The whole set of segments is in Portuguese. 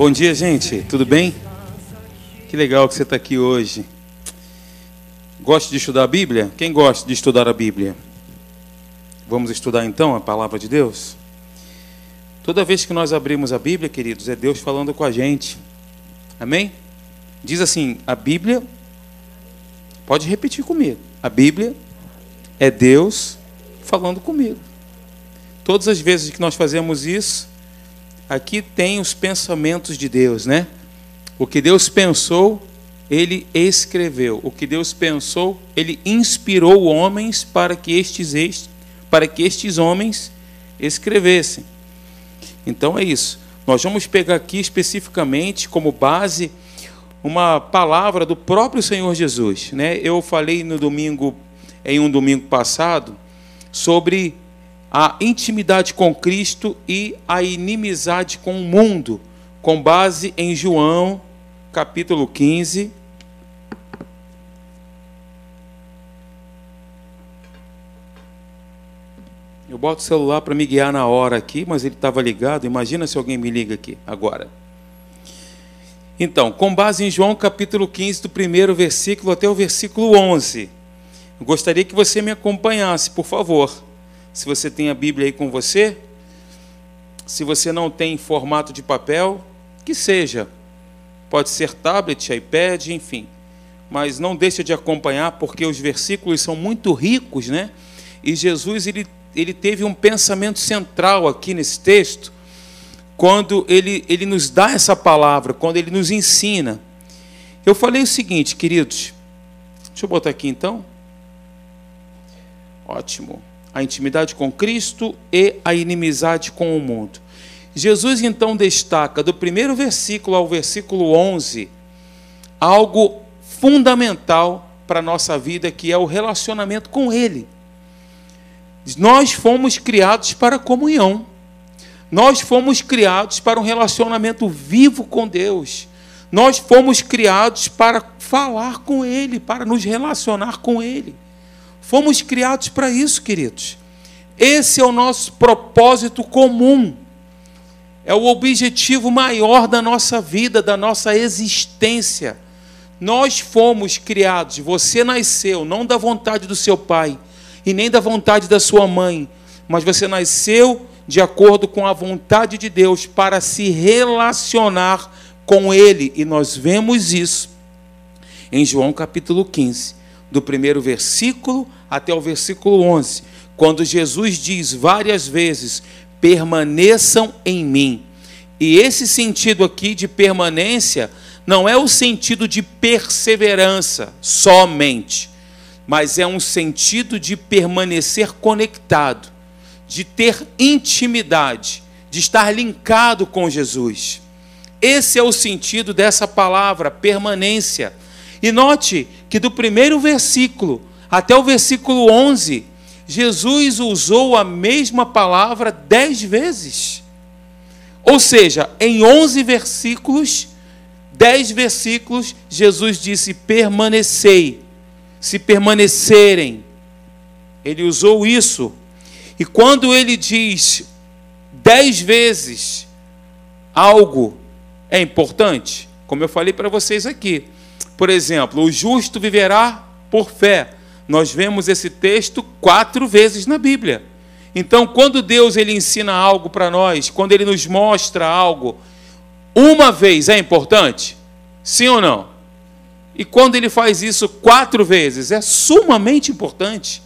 Bom dia, gente. Tudo bem? Que legal que você está aqui hoje. Gosta de estudar a Bíblia? Quem gosta de estudar a Bíblia? Vamos estudar então a palavra de Deus? Toda vez que nós abrimos a Bíblia, queridos, é Deus falando com a gente. Amém? Diz assim: a Bíblia, pode repetir comigo. A Bíblia é Deus falando comigo. Todas as vezes que nós fazemos isso, aqui tem os pensamentos de Deus, né? O que Deus pensou, ele escreveu. O que Deus pensou, ele inspirou homens para que estes, para que estes homens escrevessem. Então é isso. Nós vamos pegar aqui especificamente como base uma palavra do próprio Senhor Jesus, né? Eu falei no domingo em um domingo passado sobre a intimidade com Cristo e a inimizade com o mundo, com base em João, capítulo 15. Eu boto o celular para me guiar na hora aqui, mas ele estava ligado. Imagina se alguém me liga aqui agora. Então, com base em João capítulo 15, do primeiro versículo até o versículo 11. Eu gostaria que você me acompanhasse, por favor. Se você tem a Bíblia aí com você, se você não tem formato de papel, que seja. Pode ser tablet, iPad, enfim. Mas não deixe de acompanhar, porque os versículos são muito ricos, né? E Jesus ele, ele teve um pensamento central aqui nesse texto, quando ele, ele nos dá essa palavra, quando ele nos ensina. Eu falei o seguinte, queridos. Deixa eu botar aqui então. Ótimo. A intimidade com Cristo e a inimizade com o mundo. Jesus então destaca do primeiro versículo ao versículo 11 algo fundamental para a nossa vida, que é o relacionamento com Ele. Nós fomos criados para comunhão. Nós fomos criados para um relacionamento vivo com Deus. Nós fomos criados para falar com Ele, para nos relacionar com Ele. Fomos criados para isso, queridos. Esse é o nosso propósito comum. É o objetivo maior da nossa vida, da nossa existência. Nós fomos criados, você nasceu não da vontade do seu pai e nem da vontade da sua mãe, mas você nasceu de acordo com a vontade de Deus para se relacionar com Ele. E nós vemos isso em João capítulo 15, do primeiro versículo até o versículo 11, quando Jesus diz várias vezes: permaneçam em mim. E esse sentido aqui de permanência não é o sentido de perseverança somente, mas é um sentido de permanecer conectado, de ter intimidade, de estar linkado com Jesus. Esse é o sentido dessa palavra, permanência. E note que do primeiro versículo até o versículo 11, Jesus usou a mesma palavra dez vezes. Ou seja, em 11 versículos, dez versículos, Jesus disse: permanecei. Se permanecerem. Ele usou isso. E quando ele diz dez vezes algo é importante, como eu falei para vocês aqui. Por exemplo, o justo viverá por fé. Nós vemos esse texto quatro vezes na Bíblia. Então, quando Deus ele ensina algo para nós, quando ele nos mostra algo, uma vez é importante? Sim ou não? E quando ele faz isso quatro vezes, é sumamente importante.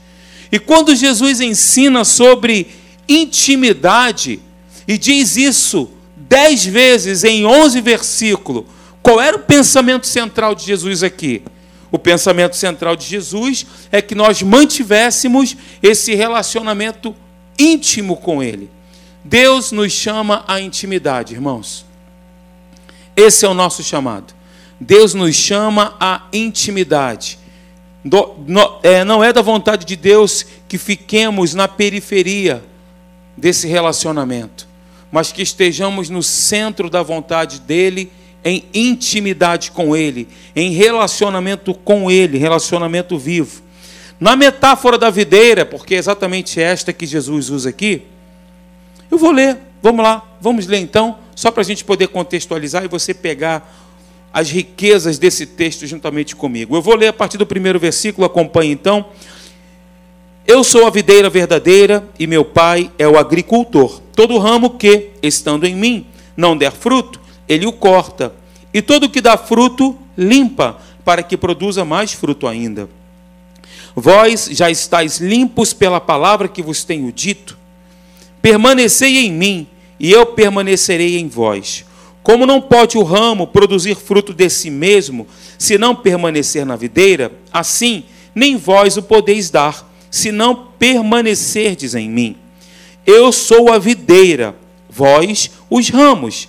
E quando Jesus ensina sobre intimidade, e diz isso dez vezes em onze versículos, qual era o pensamento central de Jesus aqui? O pensamento central de Jesus é que nós mantivéssemos esse relacionamento íntimo com Ele. Deus nos chama à intimidade, irmãos. Esse é o nosso chamado. Deus nos chama à intimidade. É, não é da vontade de Deus que fiquemos na periferia desse relacionamento, mas que estejamos no centro da vontade dEle em intimidade com Ele, em relacionamento com Ele, relacionamento vivo. Na metáfora da videira, porque é exatamente esta que Jesus usa aqui, eu vou ler, vamos lá, Vamos ler então, só para a gente poder contextualizar e você pegar as riquezas desse texto juntamente comigo. Eu vou ler a partir do primeiro versículo, acompanhe então. Eu sou a videira verdadeira e meu pai é o agricultor. Todo ramo que, estando em mim, não der fruto, ele o corta. E todo que dá fruto, limpa, para que produza mais fruto ainda. Vós já estáis limpos pela palavra que vos tenho dito. Permanecei em mim, e eu permanecerei em vós. Como não pode o ramo produzir fruto de si mesmo, se não permanecer na videira, assim nem vós o podeis dar, se não permanecerdes em mim. Eu sou a videira, vós os ramos.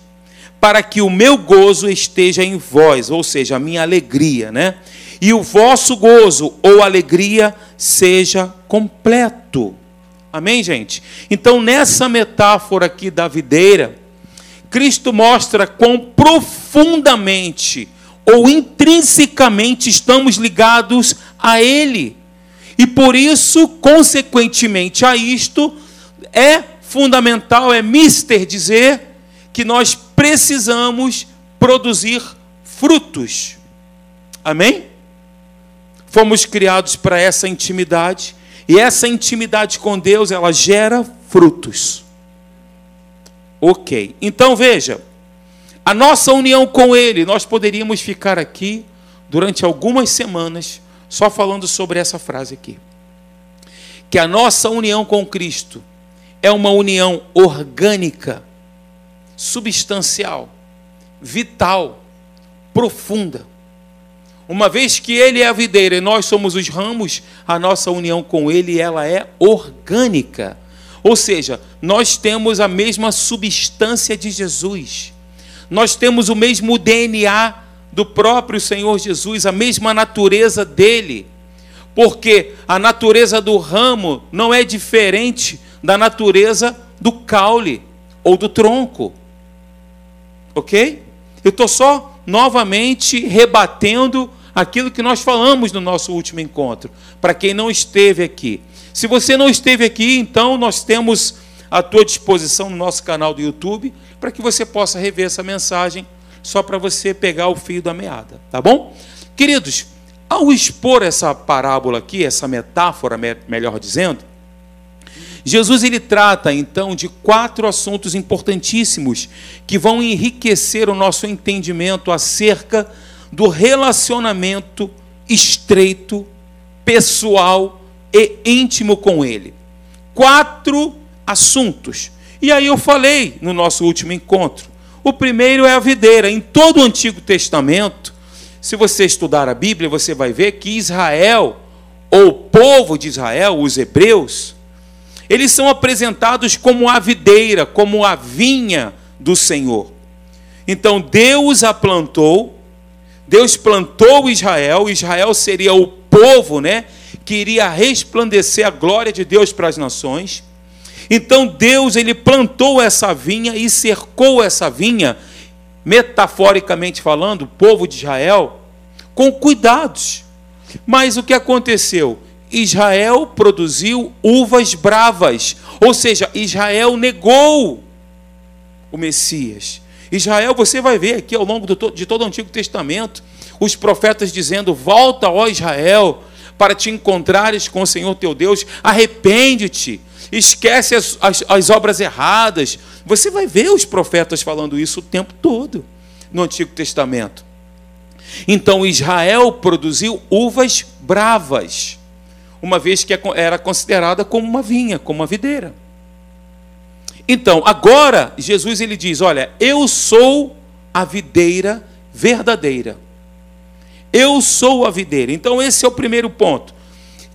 para que o meu gozo esteja em vós, ou seja, a minha alegria, né? E o vosso gozo ou alegria seja completo. Amém, gente? Então, nessa metáfora aqui da videira, Cristo mostra quão profundamente ou intrinsecamente estamos ligados a Ele. E por isso, consequentemente a isto, é fundamental, é mister dizer que nós precisamos produzir frutos. Amém? Fomos criados para essa intimidade, e essa intimidade com Deus, ela gera frutos. Ok. Então veja, a nossa união com Ele, nós poderíamos ficar aqui durante algumas semanas só falando sobre essa frase aqui. Que a nossa união com Cristo é uma união orgânica, substancial, vital, profunda. Uma vez que Ele é a videira e nós somos os ramos, a nossa união com Ele ela é orgânica. Ou seja, nós temos a mesma substância de Jesus nós temos o mesmo DNA do próprio Senhor Jesus, a mesma natureza dele. Porque a natureza do ramo não é diferente da natureza do caule ou do tronco. Ok? Eu estou só novamente rebatendo aquilo que nós falamos no nosso último encontro, para quem não esteve aqui. Se você não esteve aqui, então nós temos à tua disposição no nosso canal do YouTube para que você possa rever essa mensagem, só para você pegar o fio da meada, tá bom? Queridos, ao expor essa parábola aqui, essa metáfora, melhor dizendo, Jesus ele trata então de quatro assuntos importantíssimos que vão enriquecer o nosso entendimento acerca do relacionamento estreito, pessoal e íntimo com ele. Quatro assuntos e aí eu falei no nosso último encontro. O primeiro é a videira. Em todo o Antigo Testamento, se você estudar a Bíblia, você vai ver que Israel, ou o povo de Israel, os hebreus, eles são apresentados como a videira, como a vinha do Senhor. Então Deus a plantou, Deus plantou Israel, Israel seria o povo, né, que iria resplandecer a glória de Deus para as nações. Então Deus ele plantou essa vinha e cercou essa vinha, metaforicamente falando, o povo de Israel, com cuidados. Mas o que aconteceu? Israel produziu uvas bravas, ou seja, Israel negou o Messias. Israel, você vai ver aqui ao longo de todo o Antigo Testamento, os profetas dizendo: Volta, ó Israel, para te encontrares com o Senhor teu Deus, arrepende-te esquece as, as, as obras erradas. Você vai ver os profetas falando isso o tempo todo no Antigo Testamento. Então Israel produziu uvas bravas, uma vez que é era considerada como uma vinha, como uma videira. Então, agora Jesus ele diz: "Olha, eu sou a videira verdadeira. Eu sou a videira". Então esse é o primeiro ponto.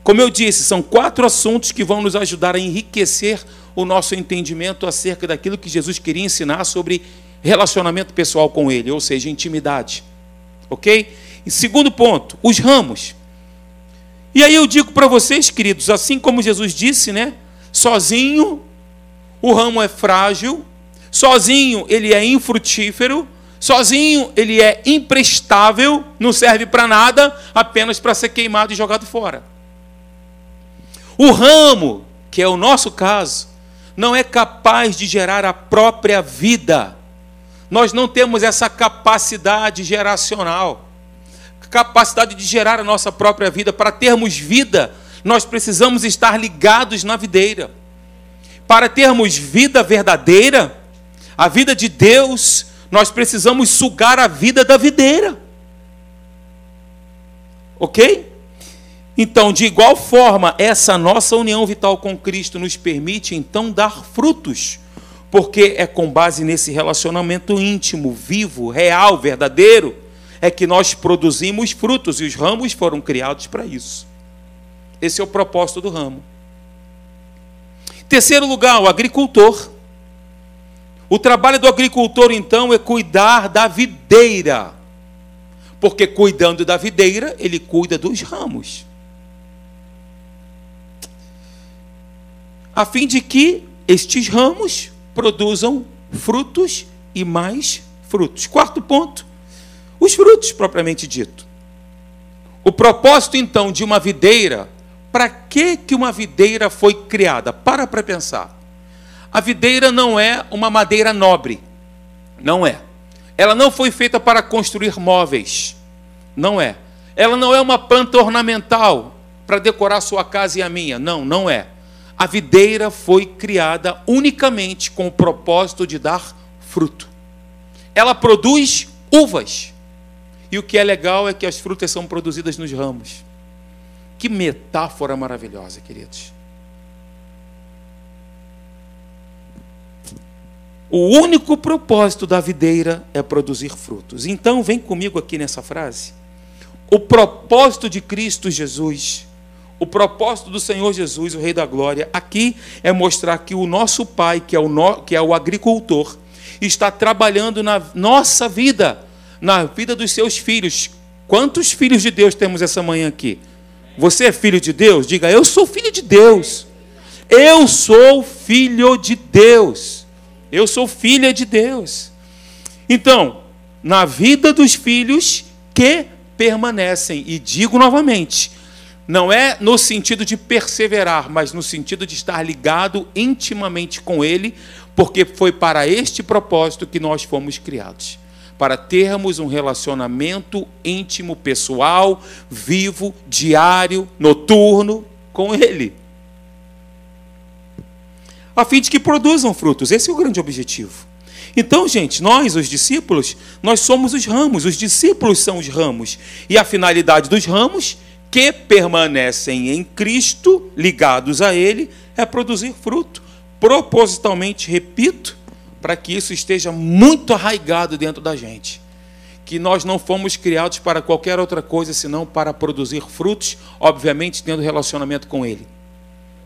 Como eu disse, são quatro assuntos que vão nos ajudar a enriquecer o nosso entendimento acerca daquilo que Jesus queria ensinar sobre relacionamento pessoal com Ele, ou seja, intimidade. Ok? E segundo ponto, os ramos. E aí eu digo para vocês, queridos, assim como Jesus disse, né? Sozinho o ramo é frágil, sozinho ele é infrutífero, sozinho ele é imprestável, não serve para nada, apenas para ser queimado e jogado fora. O ramo, que é o nosso caso, não é capaz de gerar a própria vida. Nós não temos essa capacidade geracional, capacidade de gerar a nossa própria vida. Para termos vida, nós precisamos estar ligados na videira. Para termos vida verdadeira, a vida de Deus, nós precisamos sugar a vida da videira. Ok? Então, de igual forma, essa nossa união vital com Cristo nos permite então dar frutos, porque é com base nesse relacionamento íntimo, vivo, real, verdadeiro, é que nós produzimos frutos e os ramos foram criados para isso. Esse é o propósito do ramo. Terceiro lugar, o agricultor. O trabalho do agricultor, então, é cuidar da videira. Porque cuidando da videira, ele cuida dos ramos. a fim de que estes ramos produzam frutos e mais frutos. Quarto ponto, os frutos propriamente dito. O propósito então de uma videira, para que que uma videira foi criada? Para para pensar. A videira não é uma madeira nobre. Não é. Ela não foi feita para construir móveis. Não é. Ela não é uma planta ornamental para decorar sua casa e a minha. Não, não é a videira foi criada unicamente com o propósito de dar fruto. Ela produz uvas. E o que é legal é que as frutas são produzidas nos ramos. Que metáfora maravilhosa, queridos. O único propósito da videira é produzir frutos. Então, vem comigo aqui nessa frase. O propósito de Cristo Jesus o propósito do Senhor Jesus, o Rei da Glória, aqui é mostrar que o nosso Pai, que é o, no, que é o agricultor, está trabalhando na nossa vida, na vida dos seus filhos. Quantos filhos de Deus temos essa manhã aqui? Você é filho de Deus? Diga, eu sou filho de Deus. Eu sou filho de Deus. Eu sou filha de Deus. Então, na vida dos filhos que permanecem, e digo novamente, não é no sentido de perseverar, mas no sentido de estar ligado intimamente com Ele, porque foi para este propósito que nós fomos criados para termos um relacionamento íntimo, pessoal, vivo, diário, noturno com Ele. A fim de que produzam frutos. Esse é o grande objetivo. Então, gente, nós, os discípulos, nós somos os ramos, os discípulos são os ramos. E a finalidade dos ramos que permanecem em Cristo, ligados a Ele, é produzir fruto. Propositalmente, repito, para que isso esteja muito arraigado dentro da gente. Que nós não fomos criados para qualquer outra coisa senão para produzir frutos, obviamente tendo relacionamento com Ele.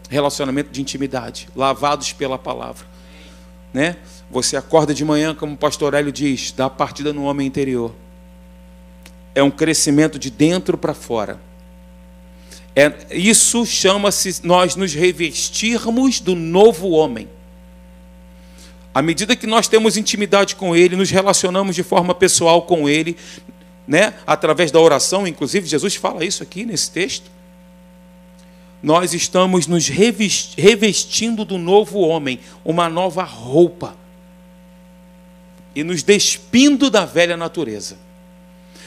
Relacionamento de intimidade, lavados pela palavra. Né? Você acorda de manhã, como o pastor Hélio diz, dá a partida no homem interior. É um crescimento de dentro para fora é, isso chama-se nós nos revestirmos do novo homem. À medida que nós temos intimidade com Ele, nos relacionamos de forma pessoal com Ele, né? através da oração, inclusive, Jesus fala isso aqui nesse texto. Nós estamos nos revestindo do novo homem, uma nova roupa, e nos despindo da velha natureza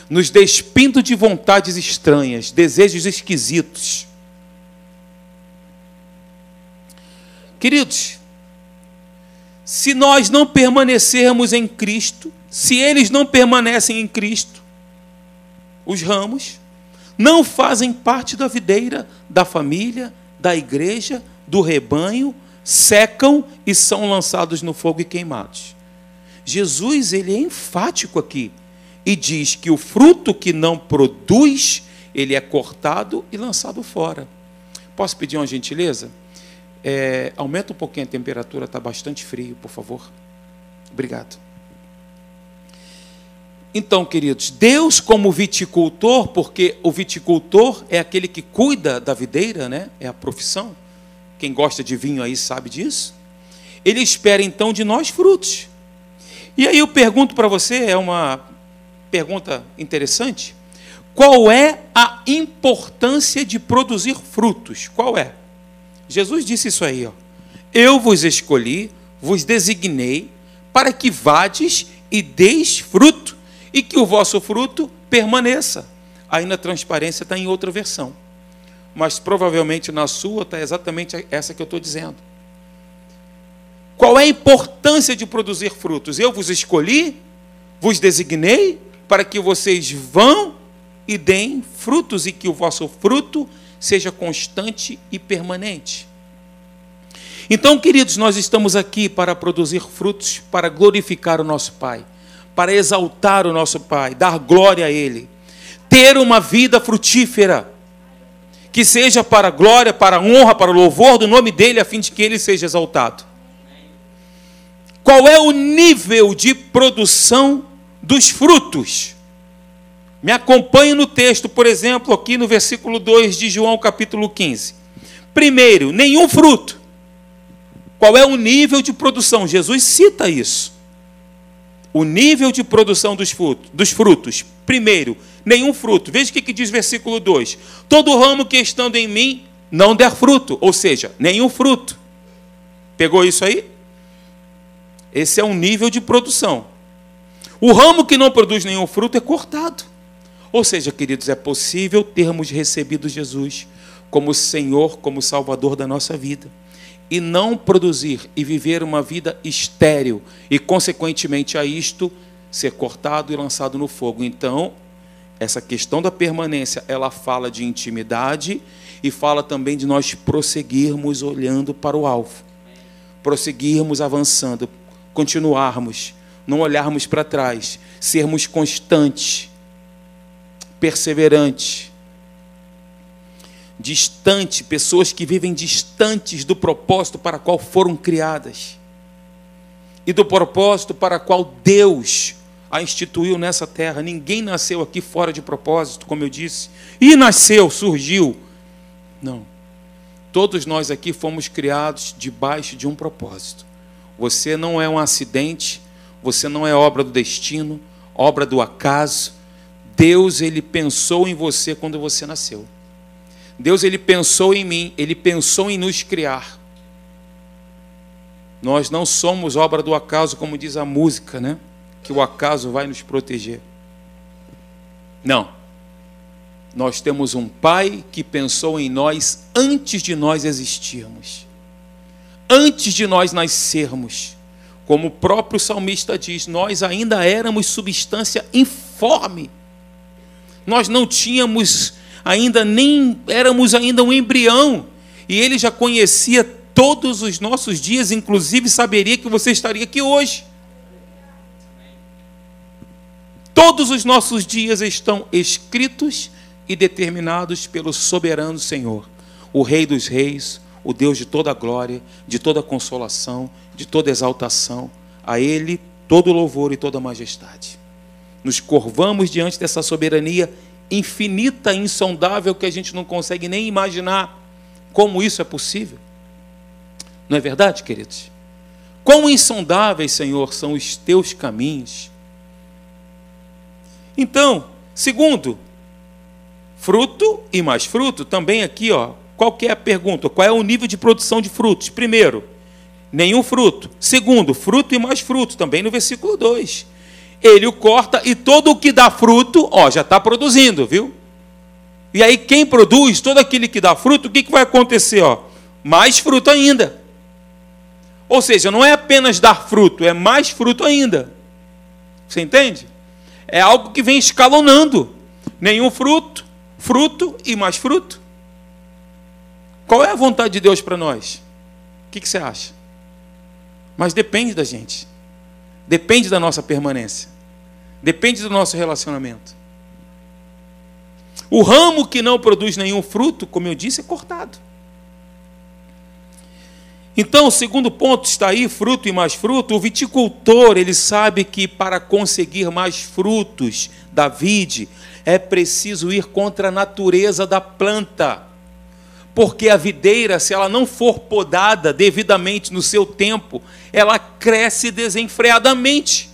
nos despindo de vontades estranhas, desejos esquisitos. Queridos, se nós não permanecermos em Cristo, se eles não permanecem em Cristo, os ramos não fazem parte da videira, da família, da igreja, do rebanho, secam e são lançados no fogo e queimados. Jesus ele é enfático aqui e diz que o fruto que não produz, ele é cortado e lançado fora. Posso pedir uma gentileza? É, aumenta um pouquinho a temperatura, está bastante frio, por favor. Obrigado. Então, queridos, Deus como viticultor, porque o viticultor é aquele que cuida da videira, né? É a profissão. Quem gosta de vinho aí sabe disso. Ele espera então de nós frutos. E aí eu pergunto para você, é uma pergunta interessante. Qual é a importância de produzir frutos? Qual é? Jesus disse isso aí, ó. Eu vos escolhi, vos designei para que vades e deis fruto e que o vosso fruto permaneça. Aí na transparência está em outra versão. Mas provavelmente na sua está exatamente essa que eu estou dizendo. Qual é a importância de produzir frutos? Eu vos escolhi, vos designei, para que vocês vão e deem frutos e que o vosso fruto seja constante e permanente. Então, queridos, nós estamos aqui para produzir frutos, para glorificar o nosso Pai para exaltar o nosso Pai, dar glória a Ele, ter uma vida frutífera, que seja para a glória, para a honra, para o louvor do nome dEle, a fim de que Ele seja exaltado. Qual é o nível de produção dos frutos? Me acompanhe no texto, por exemplo, aqui no versículo 2 de João, capítulo 15. Primeiro, nenhum fruto. Qual é o nível de produção? Jesus cita isso o nível de produção dos frutos, dos frutos. Primeiro, nenhum fruto. Veja o que, diz versículo 2: Todo ramo que estando em mim não der fruto, ou seja, nenhum fruto. Pegou isso aí? Esse é um nível de produção. O ramo que não produz nenhum fruto é cortado. Ou seja, queridos, é possível termos recebido Jesus como Senhor, como Salvador da nossa vida e não produzir e viver uma vida estéril e, consequentemente a isto, ser cortado e lançado no fogo. Então, essa questão da permanência, ela fala de intimidade e fala também de nós prosseguirmos olhando para o alvo, prosseguirmos avançando, continuarmos, não olharmos para trás, sermos constantes, perseverantes distante, pessoas que vivem distantes do propósito para qual foram criadas e do propósito para qual Deus a instituiu nessa terra. Ninguém nasceu aqui fora de propósito, como eu disse, e nasceu, surgiu. Não. Todos nós aqui fomos criados debaixo de um propósito. Você não é um acidente, você não é obra do destino, obra do acaso. Deus ele pensou em você quando você nasceu. Deus ele pensou em mim, ele pensou em nos criar. Nós não somos obra do acaso, como diz a música, né? Que o acaso vai nos proteger. Não. Nós temos um Pai que pensou em nós antes de nós existirmos. Antes de nós nascermos. Como o próprio salmista diz, nós ainda éramos substância informe. Nós não tínhamos ainda nem éramos ainda um embrião, e ele já conhecia todos os nossos dias, inclusive saberia que você estaria aqui hoje. Todos os nossos dias estão escritos e determinados pelo soberano Senhor, o Rei dos Reis, o Deus de toda glória, de toda consolação, de toda exaltação. A Ele todo louvor e toda majestade. Nos curvamos diante dessa soberania infinita, insondável, que a gente não consegue nem imaginar como isso é possível. Não é verdade, queridos? Quão insondáveis, Senhor, são os teus caminhos. Então, segundo, fruto e mais fruto, também aqui, ó, qual é a pergunta? Qual é o nível de produção de frutos? Primeiro, nenhum fruto. Segundo, fruto e mais fruto, também no versículo 2 ele o corta e todo o que dá fruto, ó, já está produzindo, viu? E aí quem produz, todo aquele que dá fruto, o que, que vai acontecer? Ó? Mais fruto ainda. Ou seja, não é apenas dar fruto, é mais fruto ainda. Você entende? É algo que vem escalonando. Nenhum fruto, fruto e mais fruto. Qual é a vontade de Deus para nós? O que, que você acha? Mas depende da gente. Depende da nossa permanência. Depende do nosso relacionamento. O ramo que não produz nenhum fruto, como eu disse, é cortado. Então, o segundo ponto está aí, fruto e mais fruto. O viticultor, ele sabe que para conseguir mais frutos da vide, é preciso ir contra a natureza da planta. Porque a videira, se ela não for podada devidamente no seu tempo, ela cresce desenfreadamente.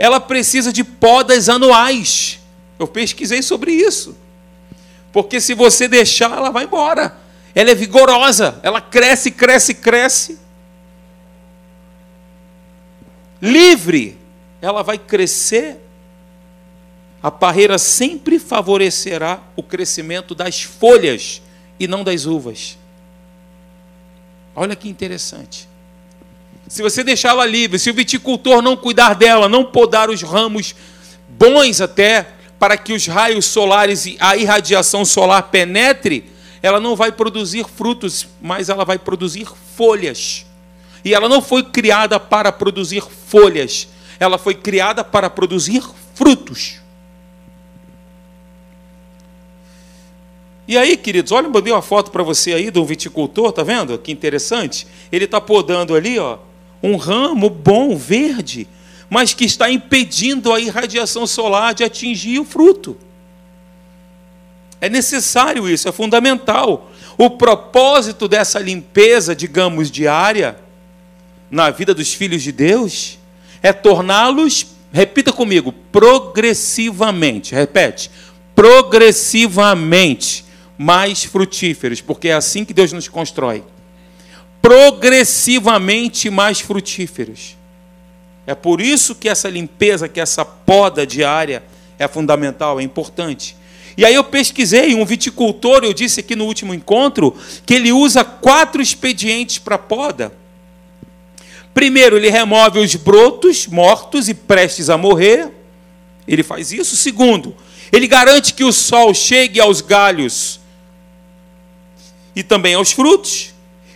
Ela precisa de podas anuais. Eu pesquisei sobre isso. Porque se você deixar, ela vai embora. Ela é vigorosa, ela cresce, cresce, cresce. Livre, ela vai crescer. A parreira sempre favorecerá o crescimento das folhas e não das uvas. Olha que interessante. Se você deixá-la livre, se o viticultor não cuidar dela, não podar os ramos bons até para que os raios solares e a irradiação solar penetre, ela não vai produzir frutos, mas ela vai produzir folhas. E ela não foi criada para produzir folhas, ela foi criada para produzir frutos. E aí, queridos, olha, eu mandei uma foto para você aí do viticultor, tá vendo? Que interessante. Ele está podando ali, ó, um ramo bom, verde, mas que está impedindo a irradiação solar de atingir o fruto. É necessário isso, é fundamental. O propósito dessa limpeza, digamos, diária, na vida dos filhos de Deus, é torná-los, repita comigo, progressivamente, repete, progressivamente mais frutíferos, porque é assim que Deus nos constrói. Progressivamente mais frutíferos. É por isso que essa limpeza, que essa poda diária é fundamental, é importante. E aí eu pesquisei, um viticultor, eu disse aqui no último encontro, que ele usa quatro expedientes para poda. Primeiro, ele remove os brotos mortos e prestes a morrer. Ele faz isso. Segundo, ele garante que o sol chegue aos galhos e também aos frutos.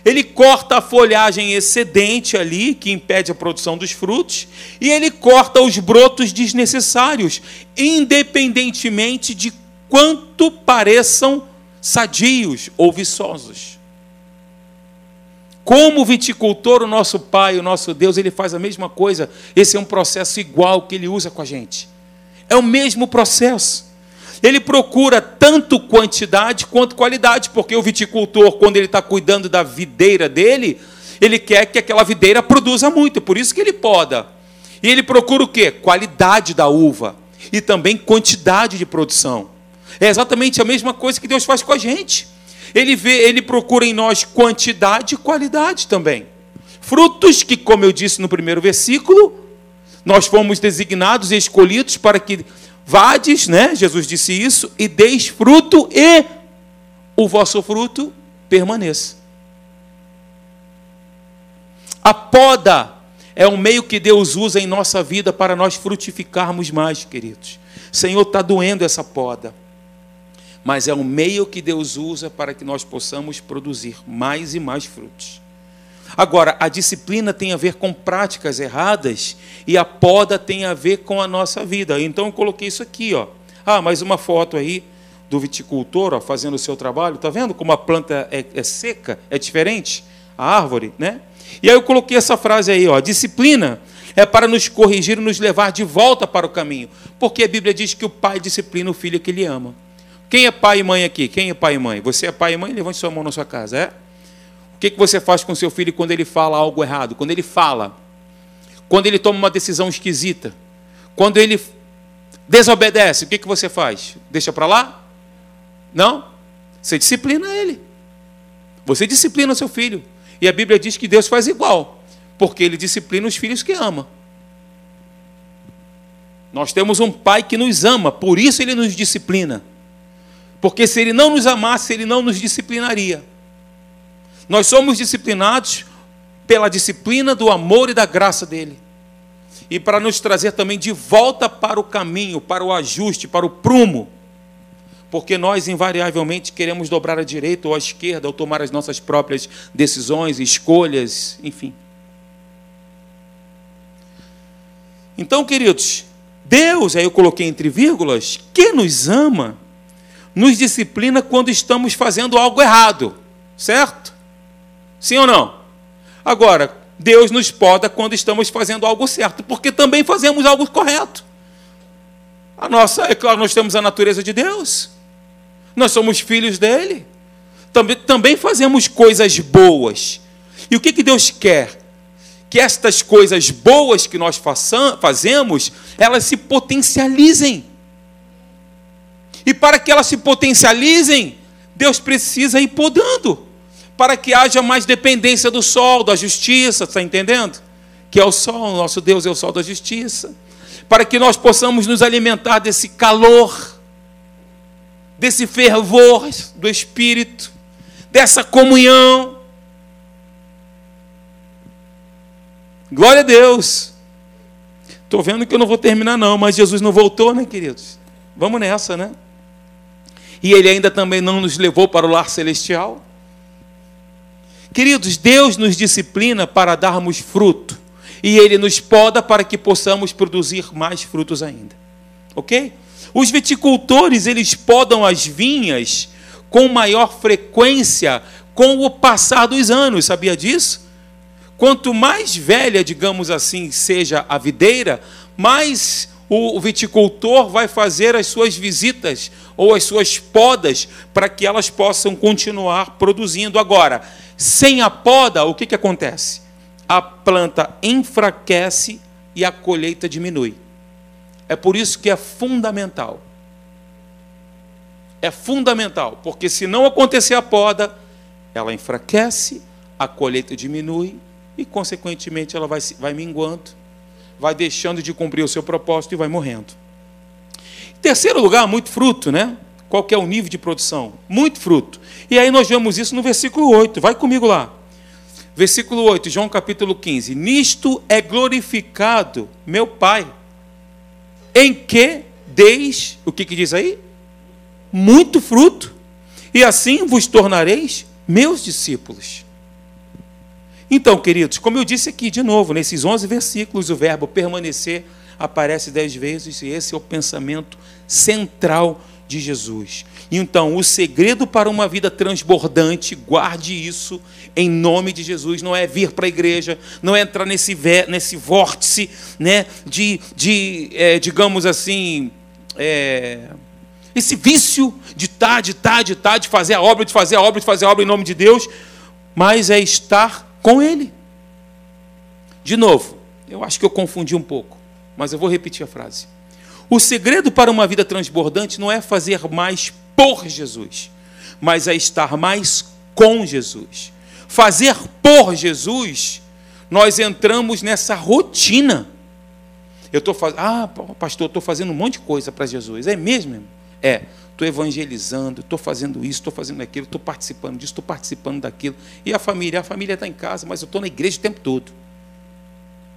Ele corta a folhagem excedente ali, que impede a produção dos frutos, e ele corta os brotos desnecessários, independentemente de quanto pareçam sadios ou viçosos. Como viticultor, o nosso Pai, o nosso Deus, ele faz a mesma coisa. Esse é um processo igual que ele usa com a gente. É o mesmo processo. Ele procura tanto quantidade quanto qualidade, porque o viticultor, quando ele está cuidando da videira dele, ele quer que aquela videira produza muito, por isso que ele poda. E ele procura o quê? Qualidade da uva e também quantidade de produção. É exatamente a mesma coisa que Deus faz com a gente. Ele vê, ele procura em nós quantidade e qualidade também. Frutos que, como eu disse no primeiro versículo, nós fomos designados e escolhidos para que vades, né? Jesus disse isso, e deis fruto e o vosso fruto permaneça. A poda é um meio que Deus usa em nossa vida para nós frutificarmos mais, queridos. Senhor, está doendo essa poda mas é um meio que Deus usa para que nós possamos produzir mais e mais frutos. Agora, a disciplina tem a ver com práticas erradas e a poda tem a ver com a nossa vida. Então eu coloquei isso aqui, ó. Ah, mais uma foto aí do viticultor, ó, fazendo o seu trabalho. Tá vendo como a planta é, é seca, é diferente a árvore, né? E aí eu coloquei essa frase aí, ó. Disciplina é para nos corrigir e nos levar de volta para o caminho, porque a Bíblia diz que o pai disciplina o filho que ele ama. Quem é pai e mãe aqui? Quem é pai e mãe? Você é pai e mãe? Levante sua mão na sua casa, é? O que, que você faz com seu filho quando ele fala algo errado? Quando ele fala, quando ele toma uma decisão esquisita, quando ele desobedece, o que, que você faz? Deixa para lá? Não? Você disciplina ele. Você disciplina seu filho. E a Bíblia diz que Deus faz igual, porque ele disciplina os filhos que ama. Nós temos um pai que nos ama, por isso ele nos disciplina. Porque se ele não nos amasse, ele não nos disciplinaria. Nós somos disciplinados pela disciplina do amor e da graça dele. E para nos trazer também de volta para o caminho, para o ajuste, para o prumo. Porque nós invariavelmente queremos dobrar à direita ou à esquerda, ou tomar as nossas próprias decisões, escolhas, enfim. Então, queridos, Deus, aí eu coloquei entre vírgulas, que nos ama, nos disciplina quando estamos fazendo algo errado, certo? Sim ou não? Agora, Deus nos poda quando estamos fazendo algo certo, porque também fazemos algo correto. A nossa, é claro, nós temos a natureza de Deus. Nós somos filhos dele. Também, também fazemos coisas boas. E o que, que Deus quer? Que estas coisas boas que nós façam, fazemos, elas se potencializem. E para que elas se potencializem, Deus precisa ir podando para que haja mais dependência do sol, da justiça, está entendendo? Que é o sol, nosso Deus é o sol da justiça. Para que nós possamos nos alimentar desse calor, desse fervor do Espírito, dessa comunhão. Glória a Deus. Estou vendo que eu não vou terminar, não, mas Jesus não voltou, né, queridos? Vamos nessa, né? E Ele ainda também não nos levou para o lar celestial. Queridos, Deus nos disciplina para darmos fruto. E Ele nos poda para que possamos produzir mais frutos ainda. Ok? Os viticultores, eles podam as vinhas com maior frequência com o passar dos anos. Sabia disso? Quanto mais velha, digamos assim, seja a videira, mais o viticultor vai fazer as suas visitas ou as suas podas para que elas possam continuar produzindo. Agora, sem a poda, o que, que acontece? A planta enfraquece e a colheita diminui. É por isso que é fundamental. É fundamental, porque se não acontecer a poda, ela enfraquece, a colheita diminui e, consequentemente, ela vai, vai minguando, vai deixando de cumprir o seu propósito e vai morrendo. Em terceiro lugar, muito fruto, né? Qual é o nível de produção? Muito fruto. E aí nós vemos isso no versículo 8. Vai comigo lá. Versículo 8, João capítulo 15. Nisto é glorificado meu Pai, em que deis, o que, que diz aí? Muito fruto, e assim vos tornareis meus discípulos. Então, queridos, como eu disse aqui de novo, nesses 11 versículos, o verbo permanecer aparece dez vezes, e esse é o pensamento central de Jesus. Então, o segredo para uma vida transbordante, guarde isso em nome de Jesus. Não é vir para a igreja, não é entrar nesse, nesse vórtice né, de, de é, digamos assim, é, esse vício de tá, de tá, de tá, de fazer a obra, de fazer a obra, de fazer a obra em nome de Deus, mas é estar com Ele. De novo, eu acho que eu confundi um pouco, mas eu vou repetir a frase. O segredo para uma vida transbordante não é fazer mais por Jesus, mas é estar mais com Jesus. Fazer por Jesus, nós entramos nessa rotina. Eu estou fazendo, ah, pastor, estou fazendo um monte de coisa para Jesus. É mesmo? É. Estou evangelizando, estou fazendo isso, estou fazendo aquilo, estou participando disso, estou participando daquilo. E a família? A família está em casa, mas eu estou na igreja o tempo todo.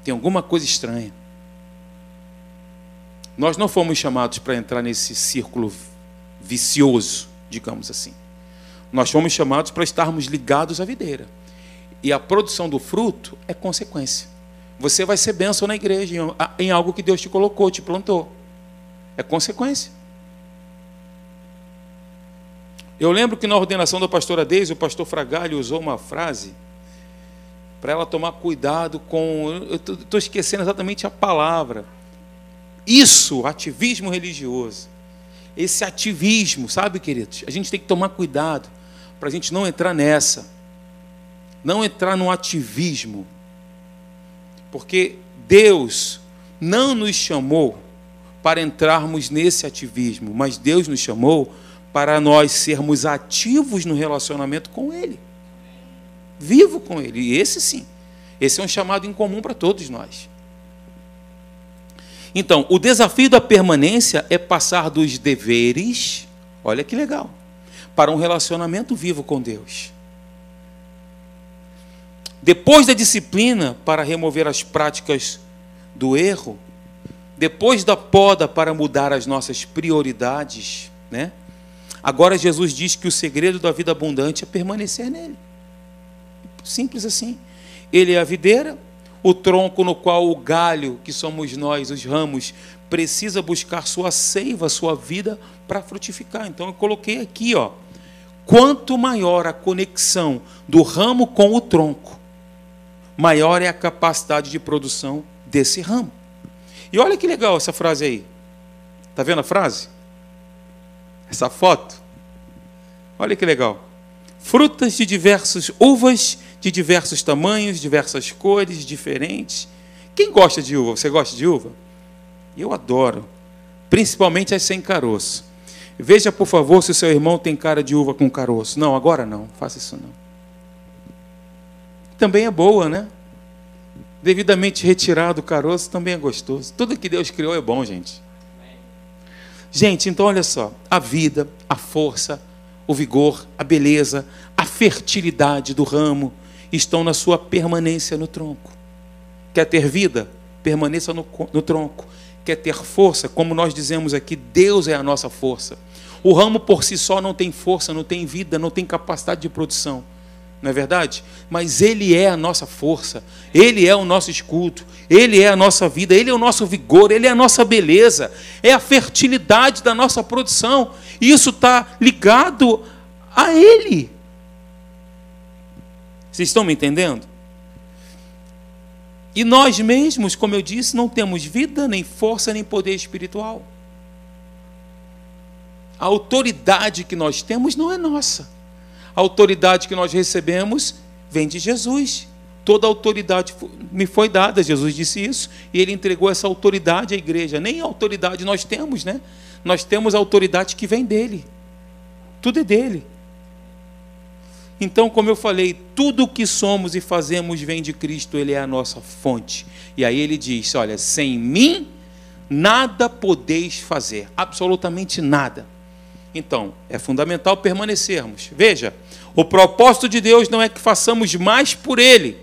Tem alguma coisa estranha. Nós não fomos chamados para entrar nesse círculo vicioso, digamos assim. Nós fomos chamados para estarmos ligados à videira. E a produção do fruto é consequência. Você vai ser bênção na igreja em algo que Deus te colocou, te plantou. É consequência. Eu lembro que na ordenação da pastora Deise, o pastor Fragalho usou uma frase para ela tomar cuidado com. Eu estou esquecendo exatamente a palavra isso, ativismo religioso. Esse ativismo, sabe, queridos? A gente tem que tomar cuidado para a gente não entrar nessa. Não entrar no ativismo. Porque Deus não nos chamou para entrarmos nesse ativismo, mas Deus nos chamou para nós sermos ativos no relacionamento com Ele. Vivo com Ele. E esse sim. Esse é um chamado em comum para todos nós. Então, o desafio da permanência é passar dos deveres, olha que legal, para um relacionamento vivo com Deus. depois da disciplina para remover as práticas do erro, depois da poda para mudar as nossas prioridades, né? Agora Jesus diz que o segredo da vida abundante é permanecer nele. Simples assim. Ele é a videira, o tronco no qual o galho, que somos nós, os ramos, precisa buscar sua seiva, sua vida para frutificar. Então eu coloquei aqui, ó. Quanto maior a conexão do ramo com o tronco, maior é a capacidade de produção desse ramo. E olha que legal essa frase aí. Tá vendo a frase? Essa foto. Olha que legal. Frutas de diversas uvas de diversos tamanhos, diversas cores, diferentes. Quem gosta de uva? Você gosta de uva? Eu adoro, principalmente as sem caroço. Veja, por favor, se o seu irmão tem cara de uva com caroço. Não, agora não, faça isso não. Também é boa, né? Devidamente retirado o caroço também é gostoso. Tudo que Deus criou é bom, gente. Gente, então olha só: a vida, a força, o vigor, a beleza, a fertilidade do ramo estão na sua permanência no tronco. Quer ter vida? Permaneça no, no tronco. Quer ter força? Como nós dizemos aqui, Deus é a nossa força. O ramo por si só não tem força, não tem vida, não tem capacidade de produção. Não é verdade? Mas Ele é a nossa força, Ele é o nosso escudo, Ele é a nossa vida, Ele é o nosso vigor, Ele é a nossa beleza, é a fertilidade da nossa produção. E isso está ligado a Ele. Vocês estão me entendendo? E nós mesmos, como eu disse, não temos vida, nem força, nem poder espiritual. A autoridade que nós temos não é nossa. A autoridade que nós recebemos vem de Jesus. Toda autoridade me foi dada, Jesus disse isso, e ele entregou essa autoridade à igreja. Nem autoridade nós temos, né? Nós temos a autoridade que vem dele. Tudo é dele. Então, como eu falei, tudo o que somos e fazemos vem de Cristo, Ele é a nossa fonte. E aí ele diz: Olha, sem mim nada podeis fazer, absolutamente nada. Então, é fundamental permanecermos. Veja, o propósito de Deus não é que façamos mais por Ele,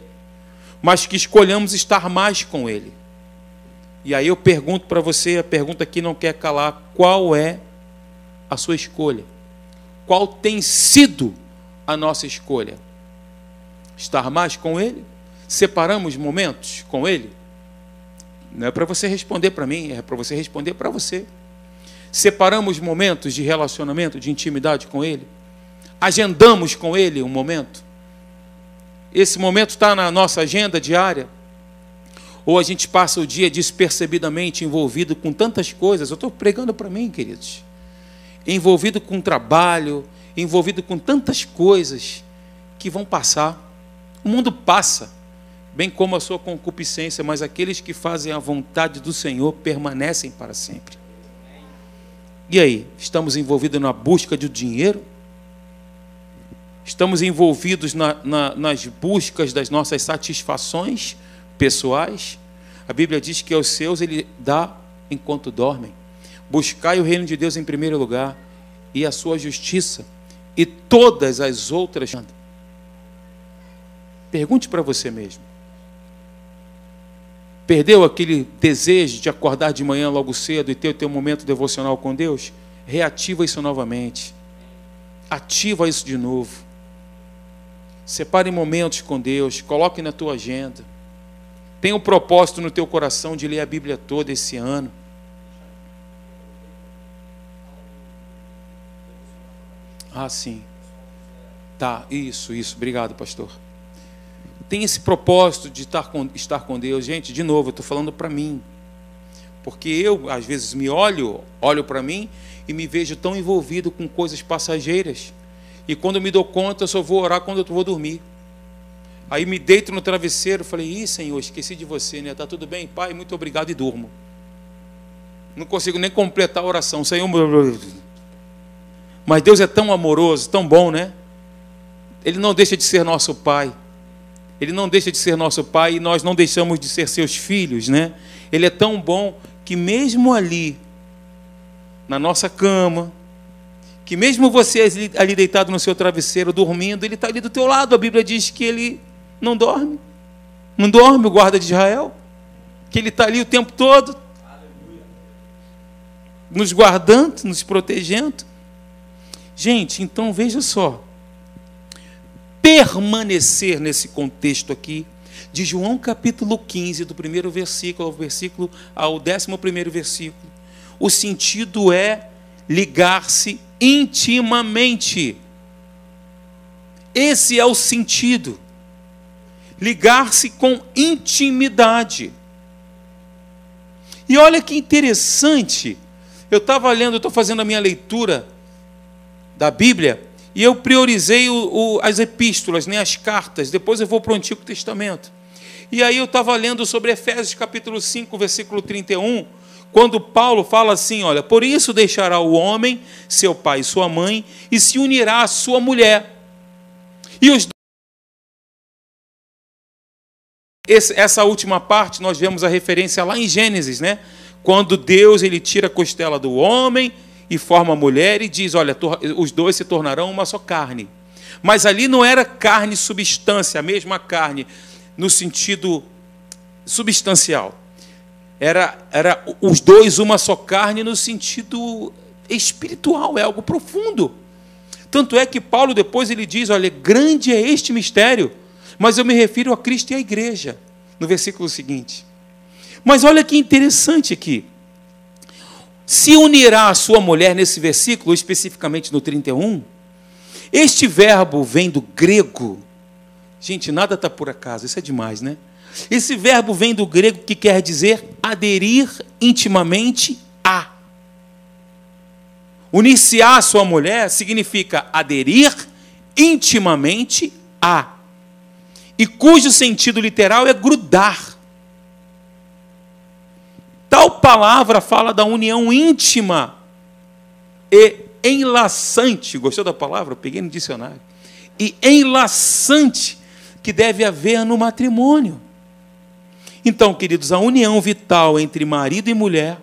mas que escolhamos estar mais com Ele. E aí eu pergunto para você, a pergunta que não quer calar: qual é a sua escolha? Qual tem sido a nossa escolha? Estar mais com Ele? Separamos momentos com Ele? Não é para você responder para mim, é para você responder para você. Separamos momentos de relacionamento, de intimidade com Ele? Agendamos com Ele um momento? Esse momento está na nossa agenda diária? Ou a gente passa o dia despercebidamente envolvido com tantas coisas? Eu estou pregando para mim, queridos. Envolvido com trabalho, envolvido com tantas coisas que vão passar. O mundo passa, bem como a sua concupiscência, mas aqueles que fazem a vontade do Senhor permanecem para sempre. E aí, estamos envolvidos na busca de dinheiro? Estamos envolvidos na, na, nas buscas das nossas satisfações pessoais? A Bíblia diz que aos seus ele dá enquanto dormem. Buscai o reino de Deus em primeiro lugar e a sua justiça, e todas as outras. Pergunte para você mesmo. Perdeu aquele desejo de acordar de manhã logo cedo e ter o teu momento devocional com Deus? Reativa isso novamente. Ativa isso de novo. Separe momentos com Deus, coloque na tua agenda. Tenha um propósito no teu coração de ler a Bíblia toda esse ano. Ah, sim. Tá, isso, isso. Obrigado, pastor. Tem esse propósito de estar com, estar com Deus. Gente, de novo, eu estou falando para mim. Porque eu, às vezes, me olho, olho para mim e me vejo tão envolvido com coisas passageiras. E quando me dou conta, eu só vou orar quando eu vou dormir. Aí me deito no travesseiro, falei, ih, Senhor, esqueci de você, né? Tá tudo bem? Pai, muito obrigado e durmo. Não consigo nem completar a oração. Senhor, mas Deus é tão amoroso, tão bom, né? Ele não deixa de ser nosso Pai. Ele não deixa de ser nosso Pai e nós não deixamos de ser seus filhos, né? Ele é tão bom que mesmo ali, na nossa cama, que mesmo você ali deitado no seu travesseiro, dormindo, ele está ali do teu lado. A Bíblia diz que ele Não dorme. Não dorme o guarda de Israel? Que ele está ali o tempo todo, nos guardando, nos protegendo. Gente, então veja só. Permanecer nesse contexto aqui, de João capítulo 15, do primeiro versículo ao versículo ao décimo primeiro versículo. O sentido é ligar-se intimamente. Esse é o sentido. Ligar-se com intimidade. E olha que interessante. Eu estava lendo, estou fazendo a minha leitura da Bíblia, e eu priorizei o, o, as epístolas, né, as cartas, depois eu vou para o Antigo Testamento. E aí eu estava lendo sobre Efésios capítulo 5, versículo 31, quando Paulo fala assim: olha, por isso deixará o homem, seu pai e sua mãe, e se unirá à sua mulher. E os Esse, essa última parte nós vemos a referência lá em Gênesis, né? Quando Deus ele tira a costela do homem e forma a mulher e diz: olha, os dois se tornarão uma só carne. Mas ali não era carne substância, a mesma carne no sentido substancial. Era, era os dois uma só carne no sentido espiritual, é algo profundo. Tanto é que Paulo depois ele diz: olha, grande é este mistério, mas eu me refiro a Cristo e à igreja, no versículo seguinte. Mas olha que interessante aqui. Se unirá a sua mulher nesse versículo, especificamente no 31, este verbo vem do grego Gente, nada está por acaso, isso é demais, né? Esse verbo vem do grego que quer dizer aderir intimamente a. Unir-se a sua mulher significa aderir intimamente a. E cujo sentido literal é grudar. Tal palavra fala da união íntima e enlaçante. Gostou da palavra? Eu peguei no dicionário. E enlaçante que deve haver no matrimônio. Então, queridos, a união vital entre marido e mulher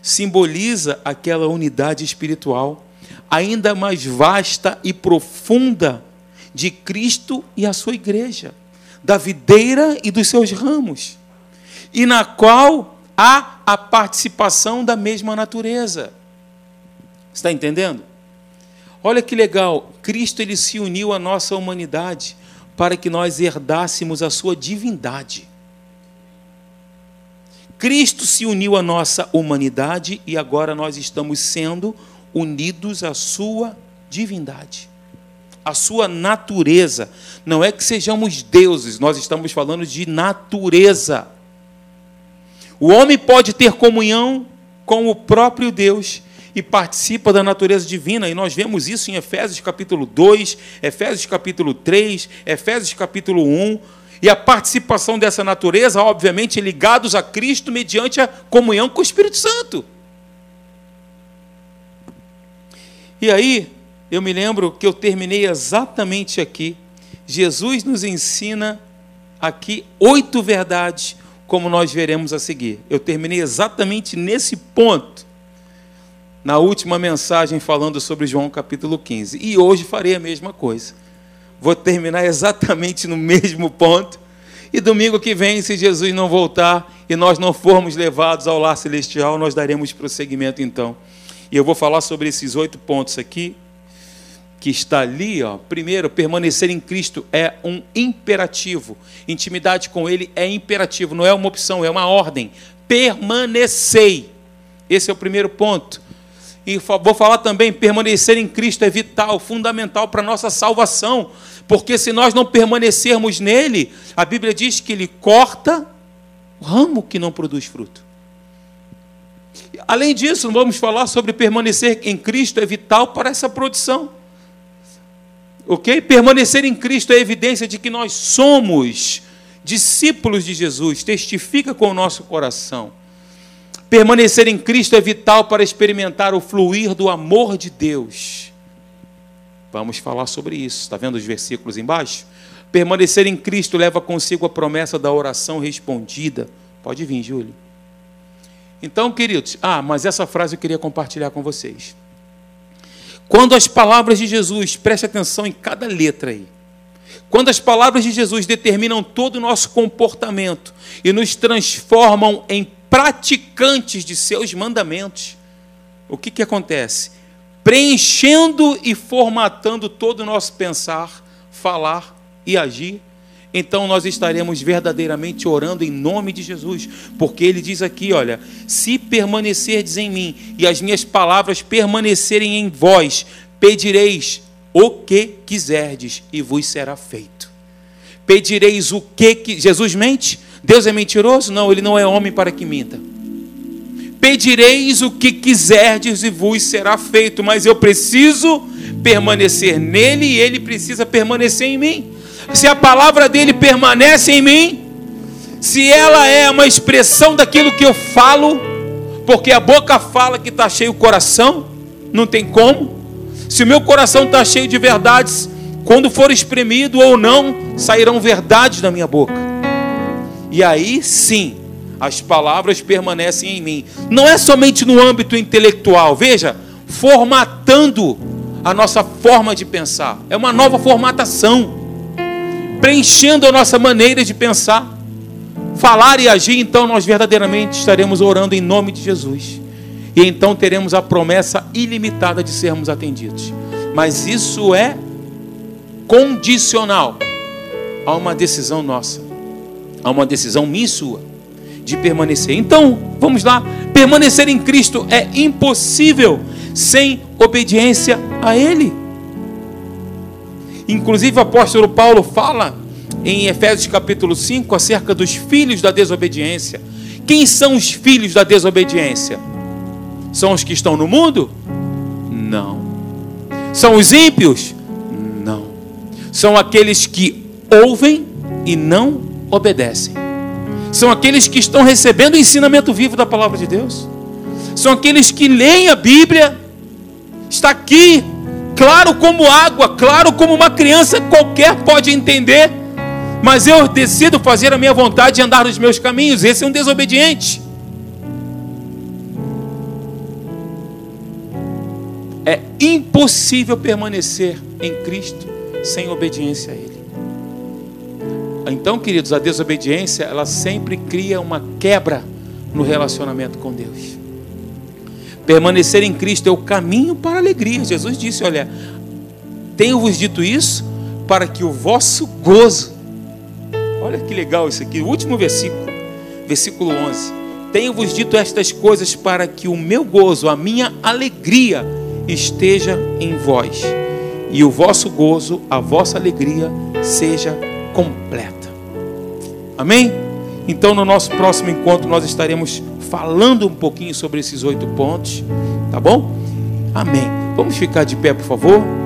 simboliza aquela unidade espiritual ainda mais vasta e profunda de Cristo e a sua igreja, da videira e dos seus ramos, e na qual há a participação da mesma natureza. Está entendendo? Olha que legal, Cristo ele se uniu à nossa humanidade para que nós herdássemos a sua divindade. Cristo se uniu à nossa humanidade e agora nós estamos sendo unidos à sua divindade, à sua natureza. Não é que sejamos deuses, nós estamos falando de natureza. O homem pode ter comunhão com o próprio Deus e participa da natureza divina, e nós vemos isso em Efésios capítulo 2, Efésios capítulo 3, Efésios capítulo 1. E a participação dessa natureza, obviamente, ligados a Cristo mediante a comunhão com o Espírito Santo. E aí, eu me lembro que eu terminei exatamente aqui. Jesus nos ensina aqui oito verdades, como nós veremos a seguir. Eu terminei exatamente nesse ponto na última mensagem falando sobre João capítulo 15. E hoje farei a mesma coisa. Vou terminar exatamente no mesmo ponto. E domingo que vem, se Jesus não voltar e nós não formos levados ao lar celestial, nós daremos prosseguimento então. E eu vou falar sobre esses oito pontos aqui, que está ali. Ó. Primeiro, permanecer em Cristo é um imperativo. Intimidade com Ele é imperativo, não é uma opção, é uma ordem. Permanecei. Esse é o primeiro ponto. E vou falar também, permanecer em Cristo é vital, fundamental para a nossa salvação. Porque se nós não permanecermos nele, a Bíblia diz que ele corta o ramo que não produz fruto. Além disso, vamos falar sobre permanecer em Cristo é vital para essa produção. Ok? Permanecer em Cristo é evidência de que nós somos discípulos de Jesus, testifica com o nosso coração. Permanecer em Cristo é vital para experimentar o fluir do amor de Deus. Vamos falar sobre isso. Está vendo os versículos embaixo? Permanecer em Cristo leva consigo a promessa da oração respondida. Pode vir, Júlio. Então, queridos, ah, mas essa frase eu queria compartilhar com vocês. Quando as palavras de Jesus, preste atenção em cada letra aí. Quando as palavras de Jesus determinam todo o nosso comportamento e nos transformam em praticantes de seus mandamentos, o que, que acontece? Preenchendo e formatando todo o nosso pensar, falar e agir, então nós estaremos verdadeiramente orando em nome de Jesus, porque ele diz aqui: olha, se permanecerdes em mim e as minhas palavras permanecerem em vós, pedireis o que quiserdes e vos será feito. Pedireis o que, que Jesus mente? Deus é mentiroso? Não, ele não é homem para que minta. Pedireis o que quiserdes e vos será feito, mas eu preciso permanecer nele e ele precisa permanecer em mim. Se a palavra dele permanece em mim, se ela é uma expressão daquilo que eu falo, porque a boca fala que está cheio o coração, não tem como. Se o meu coração está cheio de verdades, quando for espremido ou não, sairão verdades da minha boca. E aí sim, as palavras permanecem em mim. Não é somente no âmbito intelectual, veja, formatando a nossa forma de pensar. É uma nova formatação, preenchendo a nossa maneira de pensar, falar e agir. Então nós verdadeiramente estaremos orando em nome de Jesus. E então teremos a promessa ilimitada de sermos atendidos. Mas isso é condicional a uma decisão nossa, a uma decisão minha e sua de permanecer. Então, vamos lá. Permanecer em Cristo é impossível sem obediência a Ele. Inclusive, o apóstolo Paulo fala em Efésios capítulo 5 acerca dos filhos da desobediência. Quem são os filhos da desobediência? São os que estão no mundo? Não. São os ímpios? Não. São aqueles que ouvem e não obedecem são aqueles que estão recebendo o ensinamento vivo da palavra de Deus, são aqueles que leem a Bíblia, está aqui, claro como água, claro como uma criança qualquer pode entender, mas eu decido fazer a minha vontade e andar nos meus caminhos, esse é um desobediente. É impossível permanecer em Cristo sem obediência a Ele. Então, queridos, a desobediência, ela sempre cria uma quebra no relacionamento com Deus. Permanecer em Cristo é o caminho para a alegria. Jesus disse: Olha, tenho-vos dito isso para que o vosso gozo. Olha que legal isso aqui, o último versículo, versículo 11. Tenho-vos dito estas coisas para que o meu gozo, a minha alegria, esteja em vós, e o vosso gozo, a vossa alegria, seja completa. Amém? Então, no nosso próximo encontro, nós estaremos falando um pouquinho sobre esses oito pontos, tá bom? Amém. Vamos ficar de pé, por favor.